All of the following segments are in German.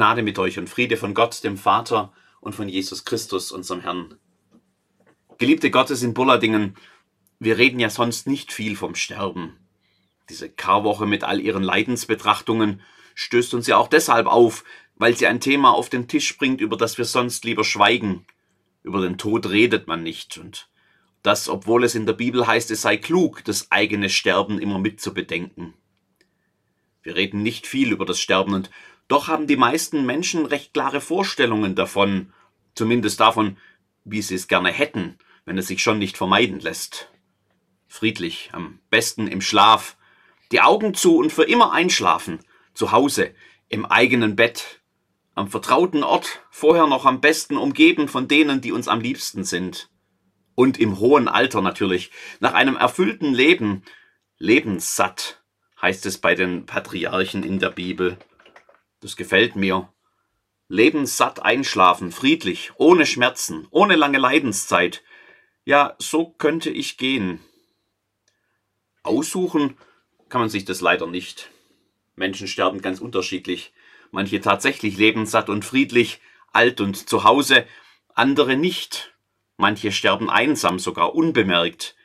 Gnade mit euch und Friede von Gott, dem Vater und von Jesus Christus, unserem Herrn. Geliebte Gottes in Bulladingen, wir reden ja sonst nicht viel vom Sterben. Diese Karwoche mit all ihren Leidensbetrachtungen stößt uns ja auch deshalb auf, weil sie ein Thema auf den Tisch bringt, über das wir sonst lieber schweigen. Über den Tod redet man nicht und das, obwohl es in der Bibel heißt, es sei klug, das eigene Sterben immer mit zu bedenken. Wir reden nicht viel über das Sterben und doch haben die meisten Menschen recht klare Vorstellungen davon, zumindest davon, wie sie es gerne hätten, wenn es sich schon nicht vermeiden lässt. Friedlich, am besten im Schlaf, die Augen zu und für immer einschlafen, zu Hause, im eigenen Bett, am vertrauten Ort, vorher noch am besten umgeben von denen, die uns am liebsten sind. Und im hohen Alter natürlich, nach einem erfüllten Leben, lebenssatt, heißt es bei den Patriarchen in der Bibel. Das gefällt mir. Lebenssatt einschlafen, friedlich, ohne Schmerzen, ohne lange Leidenszeit. Ja, so könnte ich gehen. Aussuchen kann man sich das leider nicht. Menschen sterben ganz unterschiedlich. Manche tatsächlich lebenssatt und friedlich, alt und zu Hause, andere nicht. Manche sterben einsam, sogar unbemerkt.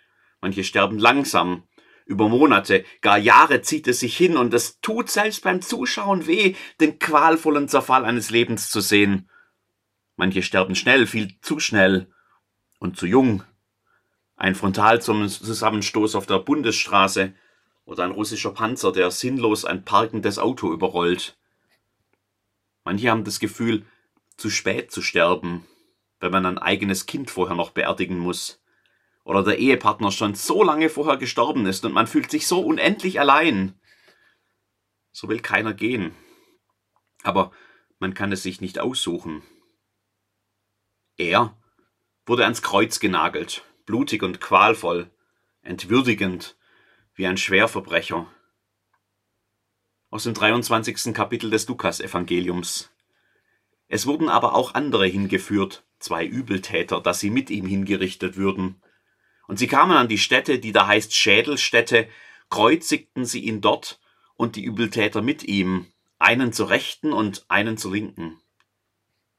Manche sterben langsam, über Monate, gar Jahre zieht es sich hin und es tut selbst beim Zuschauen weh, den qualvollen Zerfall eines Lebens zu sehen. Manche sterben schnell, viel zu schnell und zu jung. Ein Frontalzusammenstoß auf der Bundesstraße oder ein russischer Panzer, der sinnlos ein parkendes Auto überrollt. Manche haben das Gefühl, zu spät zu sterben, wenn man ein eigenes Kind vorher noch beerdigen muss oder der Ehepartner schon so lange vorher gestorben ist und man fühlt sich so unendlich allein. So will keiner gehen. Aber man kann es sich nicht aussuchen. Er wurde ans Kreuz genagelt, blutig und qualvoll, entwürdigend, wie ein Schwerverbrecher. Aus dem 23. Kapitel des Lukas-Evangeliums. Es wurden aber auch andere hingeführt, zwei Übeltäter, dass sie mit ihm hingerichtet würden. Und sie kamen an die Stätte, die da heißt Schädelstätte, kreuzigten sie ihn dort und die Übeltäter mit ihm, einen zur Rechten und einen zur Linken.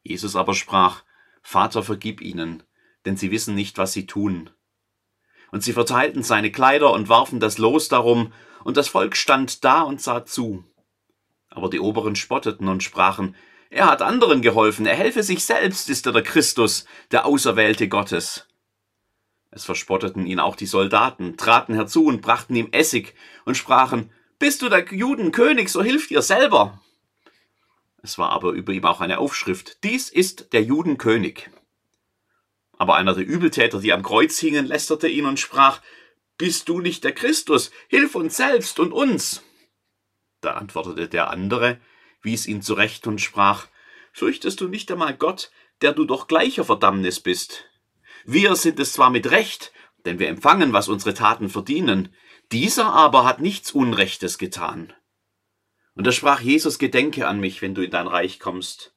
Jesus aber sprach, Vater, vergib ihnen, denn sie wissen nicht, was sie tun. Und sie verteilten seine Kleider und warfen das Los darum, und das Volk stand da und sah zu. Aber die Oberen spotteten und sprachen, er hat anderen geholfen, er helfe sich selbst, ist er der Christus, der Auserwählte Gottes. Es verspotteten ihn auch die Soldaten, traten herzu und brachten ihm Essig und sprachen, Bist du der Judenkönig, so hilf dir selber. Es war aber über ihm auch eine Aufschrift, Dies ist der Judenkönig. Aber einer der Übeltäter, die am Kreuz hingen, lästerte ihn und sprach, Bist du nicht der Christus? Hilf uns selbst und uns. Da antwortete der andere, wies ihn zurecht und sprach, Fürchtest du nicht einmal Gott, der du doch gleicher Verdammnis bist? Wir sind es zwar mit Recht, denn wir empfangen, was unsere Taten verdienen, dieser aber hat nichts Unrechtes getan. Und da sprach Jesus, Gedenke an mich, wenn du in dein Reich kommst.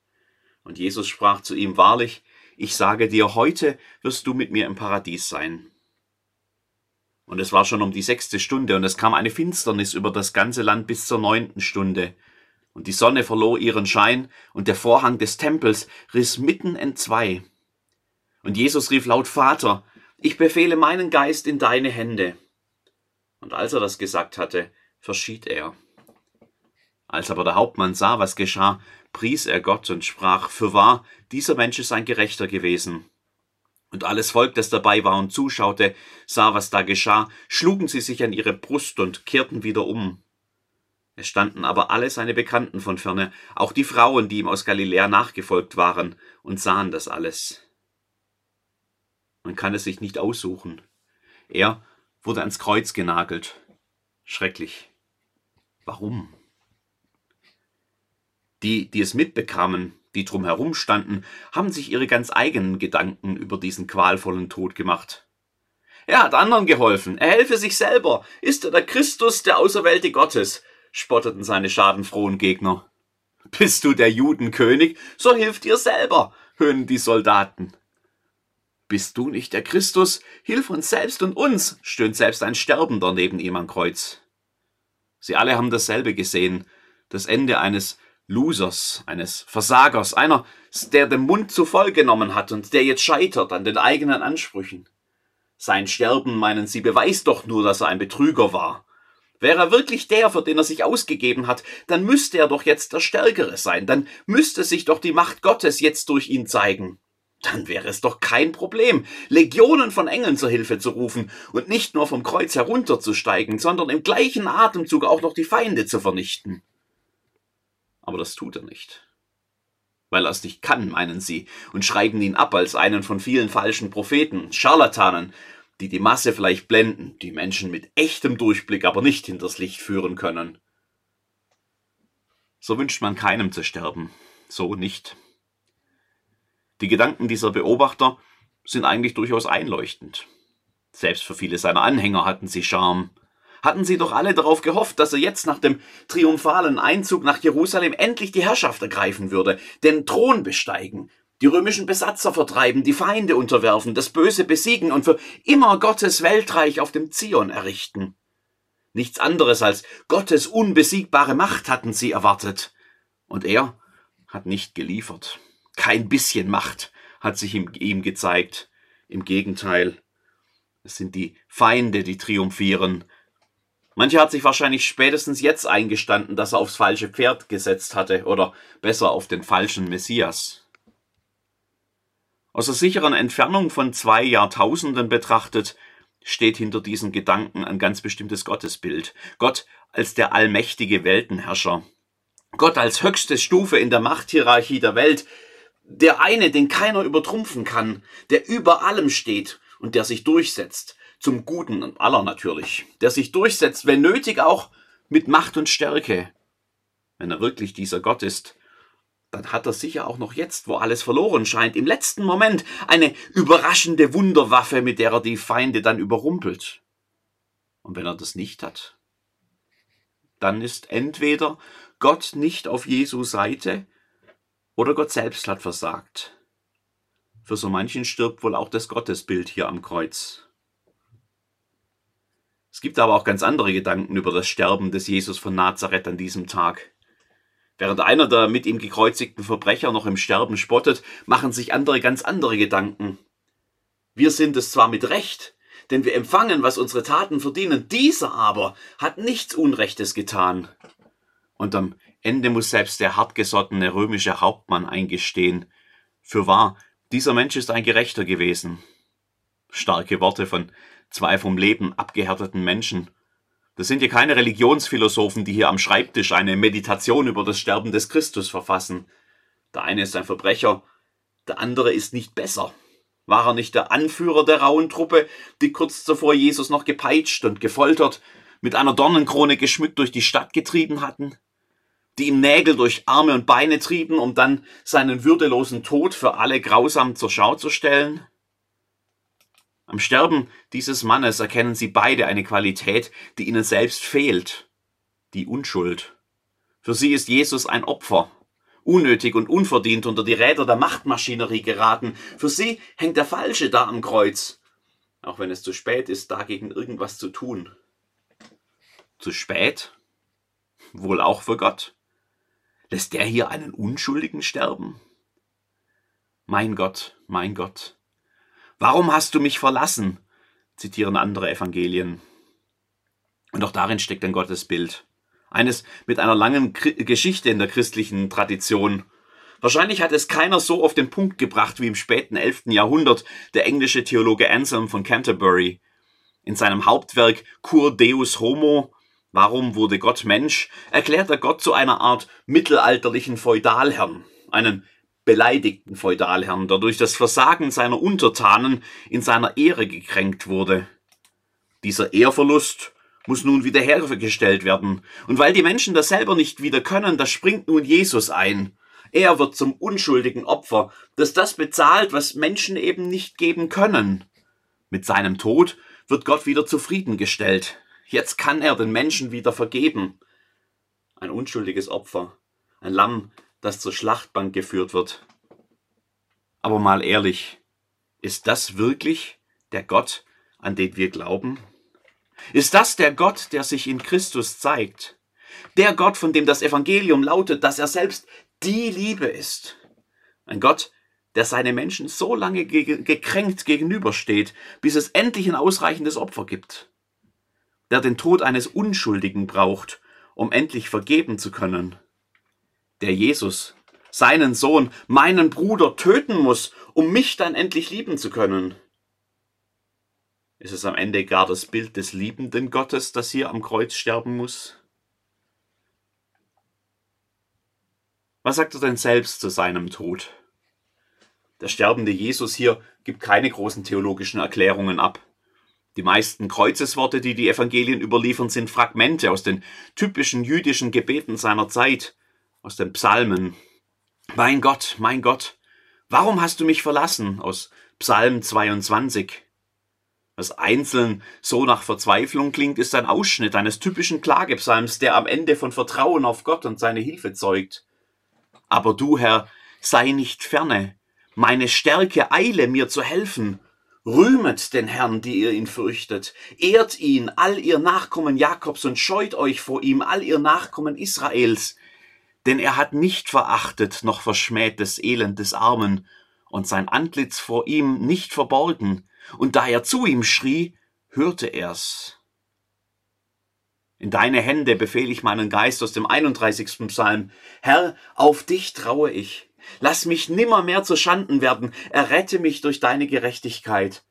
Und Jesus sprach zu ihm, Wahrlich, ich sage dir, heute wirst du mit mir im Paradies sein. Und es war schon um die sechste Stunde, und es kam eine Finsternis über das ganze Land bis zur neunten Stunde. Und die Sonne verlor ihren Schein, und der Vorhang des Tempels riss mitten entzwei. Und Jesus rief laut, Vater, ich befehle meinen Geist in deine Hände. Und als er das gesagt hatte, verschied er. Als aber der Hauptmann sah, was geschah, pries er Gott und sprach, Fürwahr, dieser Mensch ist ein Gerechter gewesen. Und alles Volk, das dabei war und zuschaute, sah, was da geschah, schlugen sie sich an ihre Brust und kehrten wieder um. Es standen aber alle seine Bekannten von ferne, auch die Frauen, die ihm aus Galiläa nachgefolgt waren, und sahen das alles. Man kann es sich nicht aussuchen. Er wurde ans Kreuz genagelt. Schrecklich. Warum? Die, die es mitbekamen, die drumherum standen, haben sich ihre ganz eigenen Gedanken über diesen qualvollen Tod gemacht. Er hat anderen geholfen, er helfe sich selber, ist er der Christus, der Auserwählte Gottes, spotteten seine schadenfrohen Gegner. Bist du der Judenkönig, so hilf dir selber, höhnen die Soldaten. Bist du nicht der Christus? Hilf uns selbst und uns, stöhnt selbst ein Sterbender neben ihm am Kreuz. Sie alle haben dasselbe gesehen, das Ende eines Losers, eines Versagers, einer, der den Mund zu voll genommen hat und der jetzt scheitert an den eigenen Ansprüchen. Sein Sterben, meinen Sie, beweist doch nur, dass er ein Betrüger war. Wäre er wirklich der, für den er sich ausgegeben hat, dann müsste er doch jetzt der Stärkere sein, dann müsste sich doch die Macht Gottes jetzt durch ihn zeigen. Dann wäre es doch kein Problem, Legionen von Engeln zur Hilfe zu rufen und nicht nur vom Kreuz herunterzusteigen, sondern im gleichen Atemzug auch noch die Feinde zu vernichten. Aber das tut er nicht. Weil er es nicht kann, meinen sie, und schreiben ihn ab als einen von vielen falschen Propheten, Scharlatanen, die die Masse vielleicht blenden, die Menschen mit echtem Durchblick aber nicht hinters Licht führen können. So wünscht man keinem zu sterben, so nicht. Die Gedanken dieser Beobachter sind eigentlich durchaus einleuchtend. Selbst für viele seiner Anhänger hatten sie Charme. Hatten sie doch alle darauf gehofft, dass er jetzt nach dem triumphalen Einzug nach Jerusalem endlich die Herrschaft ergreifen würde, den Thron besteigen, die römischen Besatzer vertreiben, die Feinde unterwerfen, das Böse besiegen und für immer Gottes Weltreich auf dem Zion errichten. Nichts anderes als Gottes unbesiegbare Macht hatten sie erwartet. Und er hat nicht geliefert. Kein bisschen Macht hat sich ihm, ihm gezeigt. Im Gegenteil, es sind die Feinde, die triumphieren. Mancher hat sich wahrscheinlich spätestens jetzt eingestanden, dass er aufs falsche Pferd gesetzt hatte oder besser auf den falschen Messias. Aus der sicheren Entfernung von zwei Jahrtausenden betrachtet, steht hinter diesen Gedanken ein ganz bestimmtes Gottesbild. Gott als der allmächtige Weltenherrscher. Gott als höchste Stufe in der Machthierarchie der Welt. Der eine, den keiner übertrumpfen kann, der über allem steht und der sich durchsetzt. Zum Guten aller natürlich. Der sich durchsetzt, wenn nötig auch mit Macht und Stärke. Wenn er wirklich dieser Gott ist, dann hat er sicher auch noch jetzt, wo alles verloren scheint, im letzten Moment eine überraschende Wunderwaffe, mit der er die Feinde dann überrumpelt. Und wenn er das nicht hat, dann ist entweder Gott nicht auf Jesu Seite oder Gott selbst hat versagt. Für so manchen stirbt wohl auch das Gottesbild hier am Kreuz. Es gibt aber auch ganz andere Gedanken über das Sterben des Jesus von Nazareth an diesem Tag. Während einer der mit ihm gekreuzigten Verbrecher noch im Sterben spottet, machen sich andere ganz andere Gedanken. Wir sind es zwar mit Recht, denn wir empfangen, was unsere Taten verdienen, dieser aber hat nichts Unrechtes getan. Und am Ende muss selbst der hartgesottene römische Hauptmann eingestehen, für wahr, dieser Mensch ist ein Gerechter gewesen. Starke Worte von zwei vom Leben abgehärteten Menschen, das sind ja keine Religionsphilosophen, die hier am Schreibtisch eine Meditation über das Sterben des Christus verfassen. Der eine ist ein Verbrecher, der andere ist nicht besser. War er nicht der Anführer der rauen Truppe, die kurz zuvor Jesus noch gepeitscht und gefoltert, mit einer Dornenkrone geschmückt durch die Stadt getrieben hatten? Die ihm Nägel durch Arme und Beine trieben, um dann seinen würdelosen Tod für alle grausam zur Schau zu stellen? Am Sterben dieses Mannes erkennen sie beide eine Qualität, die ihnen selbst fehlt, die Unschuld. Für sie ist Jesus ein Opfer, unnötig und unverdient unter die Räder der Machtmaschinerie geraten. Für sie hängt der Falsche da am Kreuz, auch wenn es zu spät ist, dagegen irgendwas zu tun. Zu spät? Wohl auch für Gott. Lässt der hier einen Unschuldigen sterben? Mein Gott, mein Gott, Warum hast du mich verlassen? zitieren andere Evangelien. Und auch darin steckt ein Gottesbild. Eines mit einer langen Geschichte in der christlichen Tradition. Wahrscheinlich hat es keiner so auf den Punkt gebracht wie im späten 11. Jahrhundert der englische Theologe Anselm von Canterbury. In seinem Hauptwerk Cur Deus Homo, Warum wurde Gott Mensch, erklärt er Gott zu einer Art mittelalterlichen Feudalherrn, einen beleidigten Feudalherrn, der durch das Versagen seiner Untertanen in seiner Ehre gekränkt wurde. Dieser Ehrverlust muss nun wiederhergestellt werden, und weil die Menschen das selber nicht wieder können, da springt nun Jesus ein. Er wird zum unschuldigen Opfer, das das bezahlt, was Menschen eben nicht geben können. Mit seinem Tod wird Gott wieder zufriedengestellt. Jetzt kann er den Menschen wieder vergeben. Ein unschuldiges Opfer, ein Lamm, das zur Schlachtbank geführt wird. Aber mal ehrlich, ist das wirklich der Gott, an den wir glauben? Ist das der Gott, der sich in Christus zeigt? Der Gott, von dem das Evangelium lautet, dass er selbst die Liebe ist. Ein Gott, der seine Menschen so lange ge gekränkt gegenübersteht, bis es endlich ein ausreichendes Opfer gibt. Der den Tod eines Unschuldigen braucht, um endlich vergeben zu können. Der Jesus, seinen Sohn, meinen Bruder töten muss, um mich dann endlich lieben zu können. Ist es am Ende gar das Bild des liebenden Gottes, das hier am Kreuz sterben muss? Was sagt er denn selbst zu seinem Tod? Der sterbende Jesus hier gibt keine großen theologischen Erklärungen ab. Die meisten Kreuzesworte, die die Evangelien überliefern, sind Fragmente aus den typischen jüdischen Gebeten seiner Zeit, aus den Psalmen. Mein Gott, mein Gott, warum hast du mich verlassen? aus Psalm 22. Was einzeln so nach Verzweiflung klingt, ist ein Ausschnitt eines typischen Klagepsalms, der am Ende von Vertrauen auf Gott und seine Hilfe zeugt. Aber du, Herr, sei nicht ferne, meine Stärke eile mir zu helfen. Rühmet den Herrn, die ihr ihn fürchtet, ehrt ihn, all ihr Nachkommen Jakobs, und scheut euch vor ihm, all ihr Nachkommen Israels. Denn er hat nicht verachtet noch verschmäht des Elend des Armen, und sein Antlitz vor ihm nicht verborgen, und da er zu ihm schrie, hörte er's. In deine Hände befehle ich meinen Geist aus dem 31. Psalm. Herr, auf dich traue ich. Lass mich nimmermehr zu Schanden werden. Errette mich durch deine Gerechtigkeit.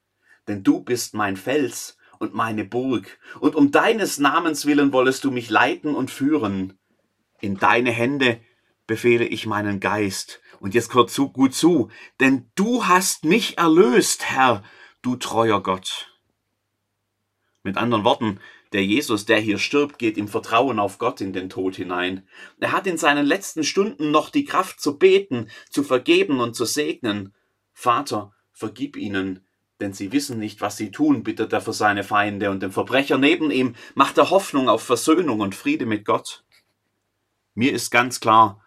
Denn du bist mein Fels und meine Burg. Und um deines Namens willen wollest du mich leiten und führen. In deine Hände befehle ich meinen Geist. Und jetzt hört zu, gut zu. Denn du hast mich erlöst, Herr, du treuer Gott. Mit anderen Worten, der Jesus, der hier stirbt, geht im Vertrauen auf Gott in den Tod hinein. Er hat in seinen letzten Stunden noch die Kraft zu beten, zu vergeben und zu segnen. Vater, vergib ihnen, denn sie wissen nicht, was sie tun, bittet er für seine Feinde, und dem Verbrecher neben ihm macht er Hoffnung auf Versöhnung und Friede mit Gott. Mir ist ganz klar,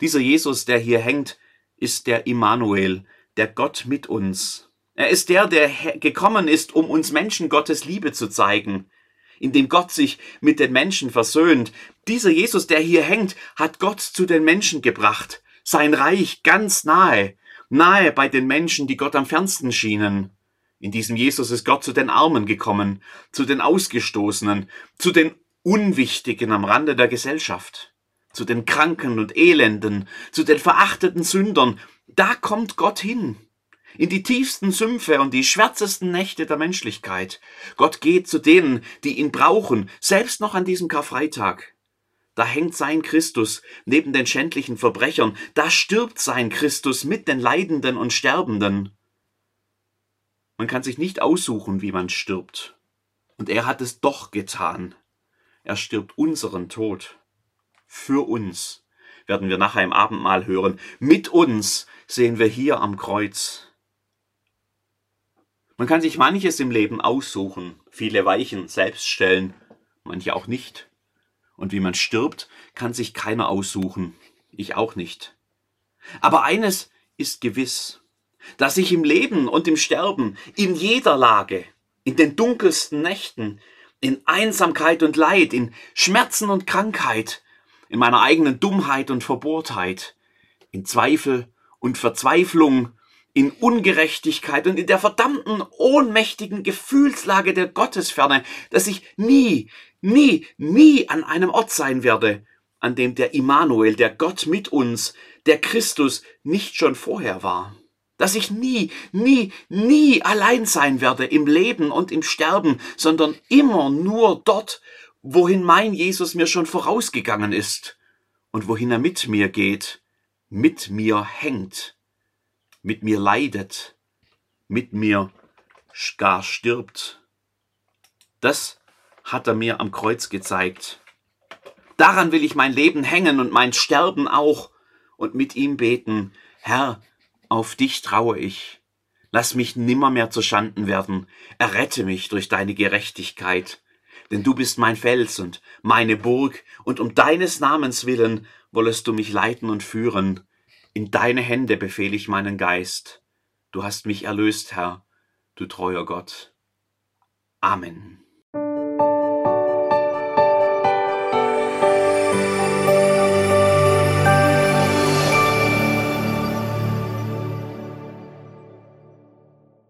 dieser Jesus, der hier hängt, ist der Immanuel, der Gott mit uns. Er ist der, der gekommen ist, um uns Menschen Gottes Liebe zu zeigen in dem Gott sich mit den Menschen versöhnt. Dieser Jesus, der hier hängt, hat Gott zu den Menschen gebracht, sein Reich ganz nahe, nahe bei den Menschen, die Gott am fernsten schienen. In diesem Jesus ist Gott zu den Armen gekommen, zu den Ausgestoßenen, zu den Unwichtigen am Rande der Gesellschaft, zu den Kranken und Elenden, zu den verachteten Sündern. Da kommt Gott hin in die tiefsten Sümpfe und die schwärzesten Nächte der Menschlichkeit. Gott geht zu denen, die ihn brauchen, selbst noch an diesem Karfreitag. Da hängt sein Christus neben den schändlichen Verbrechern, da stirbt sein Christus mit den Leidenden und Sterbenden. Man kann sich nicht aussuchen, wie man stirbt. Und er hat es doch getan. Er stirbt unseren Tod. Für uns werden wir nachher im Abendmahl hören. Mit uns sehen wir hier am Kreuz. Man kann sich manches im Leben aussuchen, viele Weichen selbst stellen, manche auch nicht. Und wie man stirbt, kann sich keiner aussuchen, ich auch nicht. Aber eines ist gewiss, dass ich im Leben und im Sterben, in jeder Lage, in den dunkelsten Nächten, in Einsamkeit und Leid, in Schmerzen und Krankheit, in meiner eigenen Dummheit und Verbohrtheit, in Zweifel und Verzweiflung in Ungerechtigkeit und in der verdammten ohnmächtigen Gefühlslage der Gottesferne, dass ich nie, nie, nie an einem Ort sein werde, an dem der Immanuel, der Gott mit uns, der Christus nicht schon vorher war. Dass ich nie, nie, nie allein sein werde im Leben und im Sterben, sondern immer nur dort, wohin mein Jesus mir schon vorausgegangen ist und wohin er mit mir geht, mit mir hängt mit mir leidet, mit mir gar stirbt. Das hat er mir am Kreuz gezeigt. Daran will ich mein Leben hängen und mein Sterben auch und mit ihm beten. Herr, auf dich traue ich. Lass mich nimmermehr zu Schanden werden. Errette mich durch deine Gerechtigkeit. Denn du bist mein Fels und meine Burg, und um deines Namens willen wollest du mich leiten und führen. In deine Hände befehle ich meinen Geist. Du hast mich erlöst, Herr, du treuer Gott. Amen.